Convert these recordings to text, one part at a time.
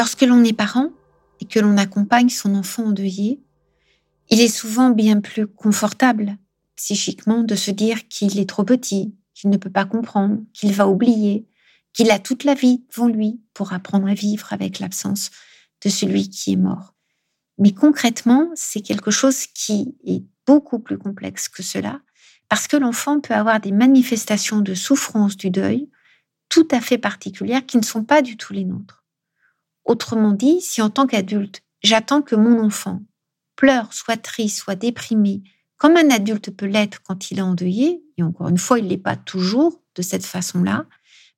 Lorsque l'on est parent et que l'on accompagne son enfant endeuillé, il est souvent bien plus confortable psychiquement de se dire qu'il est trop petit, qu'il ne peut pas comprendre, qu'il va oublier, qu'il a toute la vie devant lui pour apprendre à vivre avec l'absence de celui qui est mort. Mais concrètement, c'est quelque chose qui est beaucoup plus complexe que cela, parce que l'enfant peut avoir des manifestations de souffrance du deuil tout à fait particulières qui ne sont pas du tout les nôtres. Autrement dit, si en tant qu'adulte, j'attends que mon enfant pleure, soit triste, soit déprimé, comme un adulte peut l'être quand il est endeuillé, et encore une fois, il ne l'est pas toujours de cette façon-là,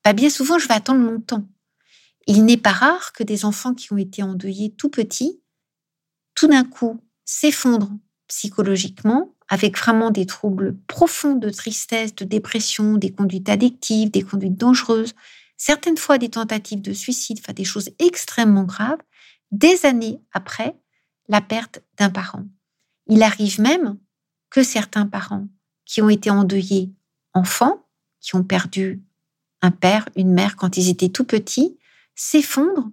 bah bien souvent, je vais attendre longtemps. Il n'est pas rare que des enfants qui ont été endeuillés tout petits, tout d'un coup, s'effondrent psychologiquement, avec vraiment des troubles profonds de tristesse, de dépression, des conduites addictives, des conduites dangereuses, certaines fois des tentatives de suicide, des choses extrêmement graves, des années après la perte d'un parent. Il arrive même que certains parents qui ont été endeuillés enfants, qui ont perdu un père, une mère quand ils étaient tout petits, s'effondrent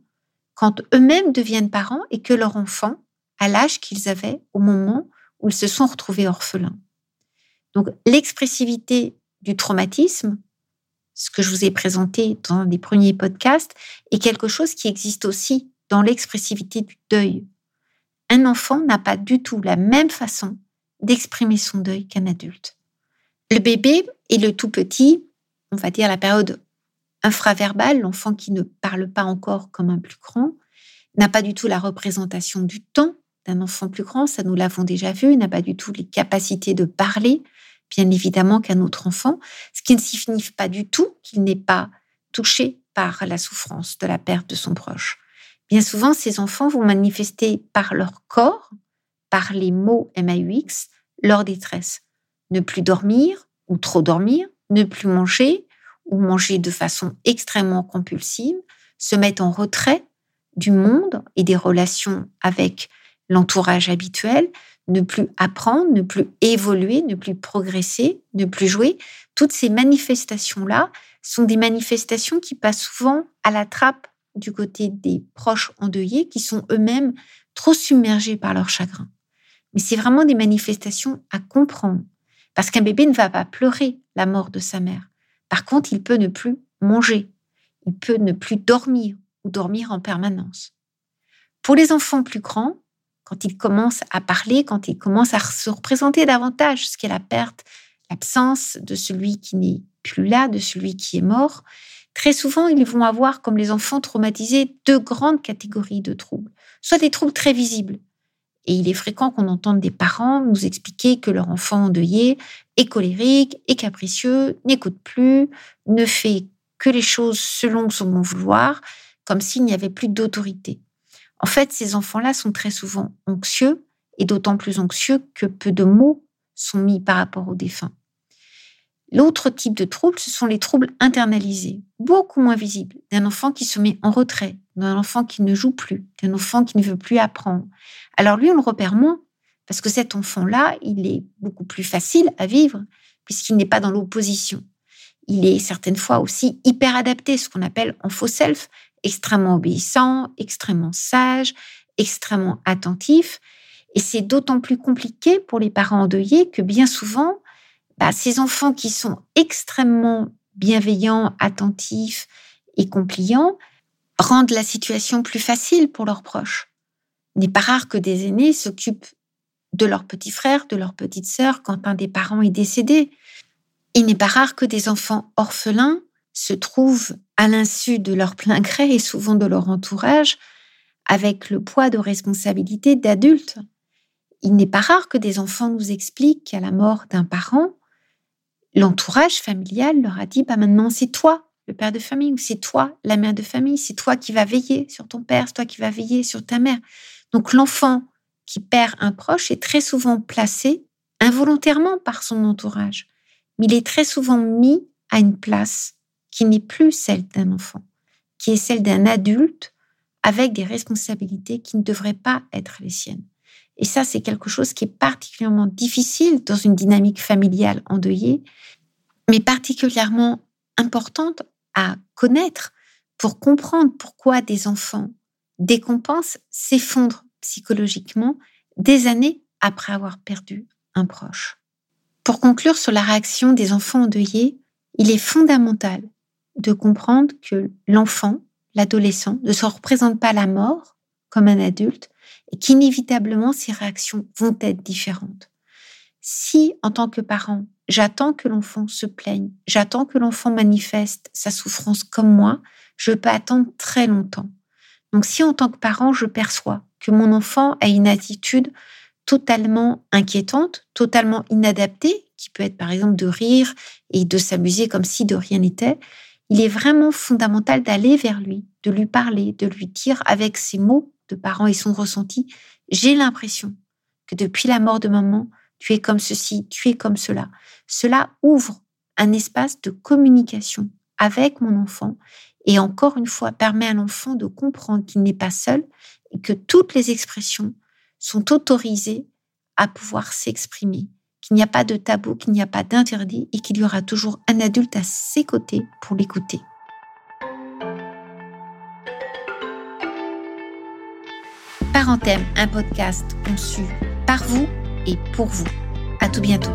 quand eux-mêmes deviennent parents et que leur enfant à l'âge qu'ils avaient au moment où ils se sont retrouvés orphelins. Donc l'expressivité du traumatisme ce que je vous ai présenté dans les premiers podcasts, est quelque chose qui existe aussi dans l'expressivité du deuil. Un enfant n'a pas du tout la même façon d'exprimer son deuil qu'un adulte. Le bébé et le tout petit, on va dire la période infraverbale, l'enfant qui ne parle pas encore comme un plus grand, n'a pas du tout la représentation du temps d'un enfant plus grand, ça nous l'avons déjà vu, n'a pas du tout les capacités de parler, bien évidemment qu'un autre enfant, ce qui ne signifie pas du tout qu'il n'est pas touché par la souffrance de la perte de son proche. Bien souvent, ces enfants vont manifester par leur corps, par les mots MAUX, leur détresse. Ne plus dormir ou trop dormir, ne plus manger ou manger de façon extrêmement compulsive, se mettre en retrait du monde et des relations avec l'entourage habituel, ne plus apprendre, ne plus évoluer, ne plus progresser, ne plus jouer. Toutes ces manifestations-là sont des manifestations qui passent souvent à la trappe du côté des proches endeuillés qui sont eux-mêmes trop submergés par leur chagrin. Mais c'est vraiment des manifestations à comprendre. Parce qu'un bébé ne va pas pleurer la mort de sa mère. Par contre, il peut ne plus manger. Il peut ne plus dormir ou dormir en permanence. Pour les enfants plus grands, quand il commence à parler, quand il commence à se représenter davantage ce qu'est la perte, l'absence de celui qui n'est plus là, de celui qui est mort, très souvent, ils vont avoir, comme les enfants traumatisés, deux grandes catégories de troubles. Soit des troubles très visibles. Et il est fréquent qu'on entende des parents nous expliquer que leur enfant endeuillé est colérique, est capricieux, n'écoute plus, ne fait que les choses selon son bon vouloir, comme s'il n'y avait plus d'autorité. En fait, ces enfants-là sont très souvent anxieux et d'autant plus anxieux que peu de mots sont mis par rapport au défunt. L'autre type de trouble, ce sont les troubles internalisés, beaucoup moins visibles, d'un enfant qui se met en retrait, d'un enfant qui ne joue plus, d'un enfant qui ne veut plus apprendre. Alors lui, on le repère moins, parce que cet enfant-là, il est beaucoup plus facile à vivre, puisqu'il n'est pas dans l'opposition. Il est certaines fois aussi hyper adapté, ce qu'on appelle en faux self, extrêmement obéissant, extrêmement sage, extrêmement attentif. Et c'est d'autant plus compliqué pour les parents endeuillés que bien souvent, bah, ces enfants qui sont extrêmement bienveillants, attentifs et compliants rendent la situation plus facile pour leurs proches. Il n'est pas rare que des aînés s'occupent de leurs petits frères, de leurs petites sœurs quand un des parents est décédé. Il n'est pas rare que des enfants orphelins se trouvent à l'insu de leur plein gré et souvent de leur entourage avec le poids de responsabilité d'adultes. Il n'est pas rare que des enfants nous expliquent qu'à la mort d'un parent, l'entourage familial leur a dit bah maintenant c'est toi le père de famille, ou c'est toi, la mère de famille, c'est toi qui vas veiller sur ton père, c'est toi qui vas veiller sur ta mère. Donc l'enfant qui perd un proche est très souvent placé involontairement par son entourage, mais il est très souvent mis à une place qui n'est plus celle d'un enfant, qui est celle d'un adulte avec des responsabilités qui ne devraient pas être les siennes. Et ça, c'est quelque chose qui est particulièrement difficile dans une dynamique familiale endeuillée, mais particulièrement importante à connaître pour comprendre pourquoi des enfants décompensent, s'effondrent psychologiquement des années après avoir perdu un proche. Pour conclure sur la réaction des enfants endeuillés, il est fondamental de comprendre que l'enfant, l'adolescent, ne se représente pas la mort comme un adulte et qu'inévitablement ses réactions vont être différentes. Si, en tant que parent, j'attends que l'enfant se plaigne, j'attends que l'enfant manifeste sa souffrance comme moi, je peux attendre très longtemps. Donc si en tant que parent, je perçois que mon enfant a une attitude totalement inquiétante, totalement inadaptée, qui peut être par exemple de rire et de s'amuser comme si de rien n'était, il est vraiment fondamental d'aller vers lui, de lui parler, de lui dire avec ses mots de parents et son ressenti, j'ai l'impression que depuis la mort de maman, tu es comme ceci, tu es comme cela. Cela ouvre un espace de communication avec mon enfant et encore une fois permet à l'enfant de comprendre qu'il n'est pas seul et que toutes les expressions sont autorisées à pouvoir s'exprimer, qu'il n'y a pas de tabou, qu'il n'y a pas d'interdit et qu'il y aura toujours un adulte à ses côtés pour l'écouter. Parenthème, un podcast conçu par vous et pour vous. À tout bientôt.